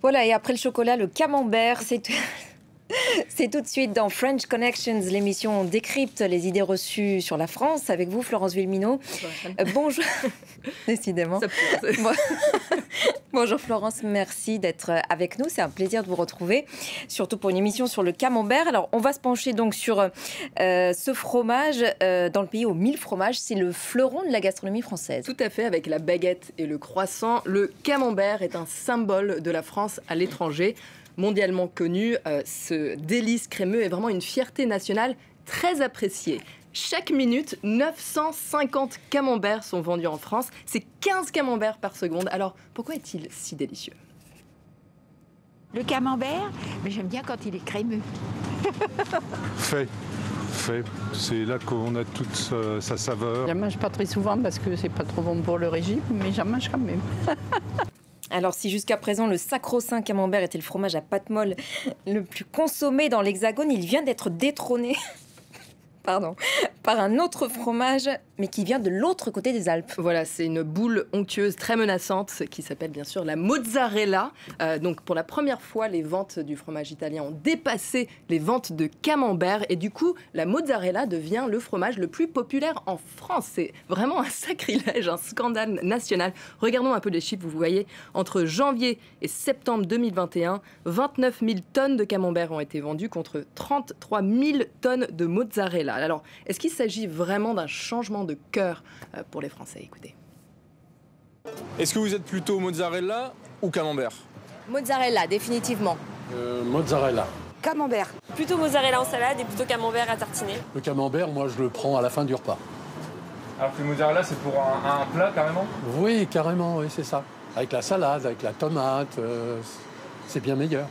Voilà, et après le chocolat, le camembert, c'est C'est tout de suite dans French Connections, l'émission décrypte les idées reçues sur la France avec vous, Florence Villeminot. Euh, bonjour. Décidément. bonjour Florence, merci d'être avec nous. C'est un plaisir de vous retrouver, surtout pour une émission sur le camembert. Alors, on va se pencher donc sur euh, ce fromage euh, dans le pays aux mille fromages. C'est le fleuron de la gastronomie française. Tout à fait, avec la baguette et le croissant. Le camembert est un symbole de la France à l'étranger mondialement connu. Euh, ce délice crémeux est vraiment une fierté nationale très appréciée. Chaque minute, 950 camemberts sont vendus en France. C'est 15 camemberts par seconde. Alors, pourquoi est-il si délicieux? Le camembert, mais j'aime bien quand il est crémeux. fait. Fait. C'est là qu'on a toute sa, saveur. Je ne mange pas très souvent parce que c'est pas trop bon pour le régime, mais j'en mange quand même. Alors si jusqu'à présent le sacro-saint camembert était le fromage à pâte molle le plus consommé dans l'Hexagone, il vient d'être détrôné pardon, par un autre fromage, mais qui vient de l'autre côté des Alpes. Voilà, c'est une boule onctueuse très menaçante qui s'appelle bien sûr la mozzarella. Euh, donc pour la première fois, les ventes du fromage italien ont dépassé les ventes de camembert et du coup, la mozzarella devient le fromage le plus populaire en France. C'est vraiment un sacrilège, un scandale national. Regardons un peu les chiffres, vous voyez, entre janvier et septembre 2021, 29 000 tonnes de camembert ont été vendues contre 33 000 tonnes de mozzarella. Alors, est-ce qu'il s'agit vraiment d'un changement de cœur euh, pour les Français? Écoutez. Est-ce que vous êtes plutôt mozzarella ou camembert? Mozzarella, définitivement. Euh, mozzarella. Camembert. Plutôt mozzarella en salade et plutôt camembert à tartiner. Le camembert, moi, je le prends à la fin du repas. Alors que le mozzarella, c'est pour un, plat carrément? Oui, carrément, oui, c'est ça. Avec la salade, avec la tomate, euh, c'est bien meilleur.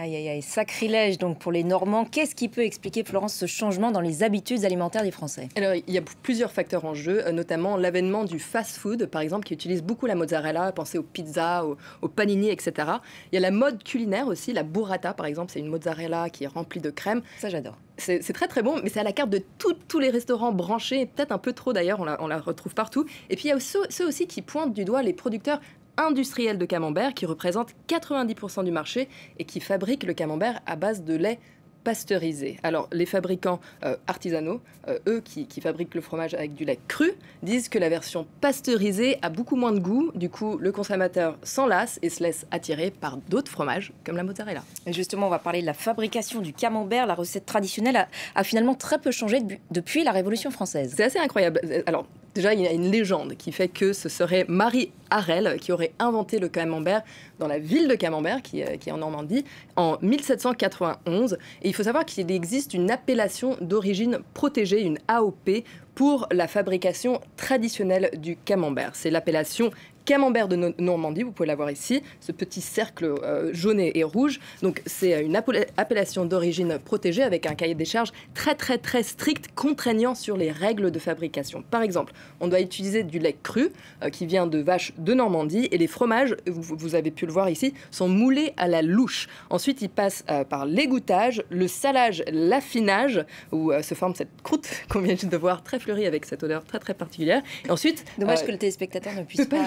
Aïe, aïe, aïe, sacrilège donc pour les Normands. Qu'est-ce qui peut expliquer, Florence, ce changement dans les habitudes alimentaires des Français? Alors, il y a plusieurs facteurs en jeu, euh, notamment l'avènement du fast-food, par exemple, qui utilise beaucoup la mozzarella, pensez aux pizzas, aux, panini, etc. Il y a la mode culinaire aussi, la burrata, par exemple, c'est une mozzarella qui est remplie de crème. Ça, j'adore. C'est très très bon, mais c'est à la carte de tous les restaurants branchés, peut-être un peu trop d'ailleurs, on la, on la, retrouve partout. Et puis il y a ceux, ceux, aussi qui pointent du doigt les producteurs industriel de camembert qui représente 90% du marché et qui fabrique le camembert à base de lait pasteurisé. Alors, les fabricants euh, artisanaux, euh, eux qui, fabriquent le fromage avec du lait cru, disent que la version pasteurisée a beaucoup moins de goût. Du coup, le consommateur s'en lasse et se laisse attirer par d'autres fromages, comme la mozzarella. Et justement, on va parler de la fabrication du camembert. La recette traditionnelle a, finalement très peu changé depuis la Révolution française. C'est assez incroyable. Alors, Déjà, il y a une légende qui fait que ce serait Marie Harel qui aurait inventé le camembert dans la ville de Camembert, qui, euh, est en Normandie, en 1791. Et il faut savoir qu'il existe une appellation d'origine protégée, une AOP, pour la fabrication traditionnelle du camembert. C'est l'appellation camembert de Normandie, vous pouvez la voir ici, ce petit cercle euh, jaune et, rouge. Donc c'est une appellation d'origine protégée avec un cahier des charges très très très strict contraignant sur les règles de fabrication. Par exemple, on doit utiliser du lait cru euh, qui vient de vaches de Normandie et les fromages, vous, avez pu le voir ici, sont moulés à la louche. Ensuite, ils passent euh, par l'égouttage, le salage, l'affinage où se forme cette croûte qu'on vient de voir très fleurie avec cette odeur très très particulière. Et ensuite, dommage que le téléspectateur ne puisse pas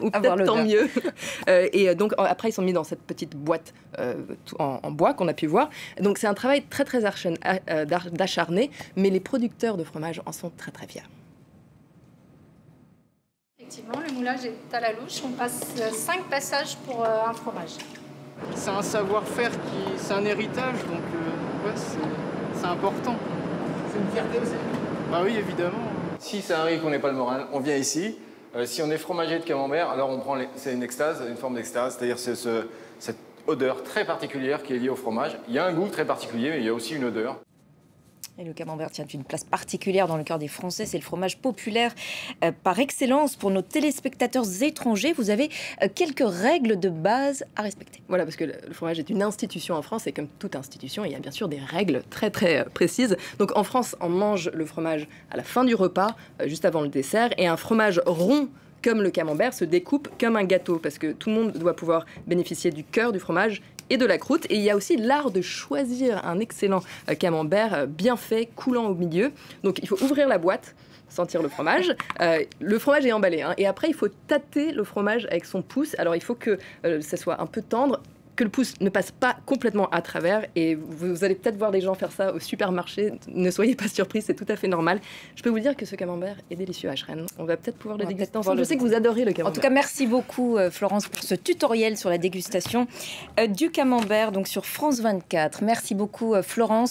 ou peut-être tant mieux. Euh, et euh, donc après, ils sont mis dans cette petite boîte euh, en, bois qu'on a pu voir. Donc c'est un travail très très acharné, mais les producteurs de fromage en sont très très fiers. Effectivement, le moulage est à la louche. On passe cinq passages pour un fromage. C'est un savoir-faire qui, c'est un héritage, donc ouais, c'est important. C'est une fierté aussi. Bah oui, évidemment. Si ça arrive qu'on n'ait pas le moral, on vient ici, euh, si on est fromager de camembert, alors on prend c'est une extase, une forme d'extase, c'est-à-dire c'est cette odeur très particulière qui est liée au fromage. Il y a un goût très particulier, mais il y a aussi une odeur. Le camembert tient une place particulière dans le cœur des Français. C'est le fromage populaire euh, par excellence pour nos téléspectateurs étrangers. Vous avez euh, quelques règles de base à respecter. Voilà, parce que le fromage est une institution en France et comme toute institution, il y a bien sûr des règles très très euh, précises. Donc en France, on mange le fromage à la fin du repas, juste avant le dessert, et un fromage rond comme le camembert se découpe comme un gâteau parce que tout le monde doit pouvoir bénéficier du cœur du fromage et de la croûte. Et il y a aussi l'art de choisir un excellent euh, camembert euh, bien fait, coulant au milieu. Donc il faut ouvrir la boîte sentir le fromage. Euh, le fromage est emballé. hein. Et après, il faut tâter le fromage avec son pouce. Alors, il faut que euh, ça soit un peu tendre que le pouce ne passe pas complètement à travers et vous, allez peut-être voir des gens faire ça au supermarché. Ne soyez pas surpris, c'est tout à fait normal. Je peux vous dire que ce camembert est délicieux à Shren. On va peut-être pouvoir le déguster ensemble. Je sais que vous adorez le camembert. En tout cas, merci beaucoup euh, Florence pour ce tutoriel sur la dégustation euh, du camembert donc sur France 24. Merci beaucoup euh, Florence.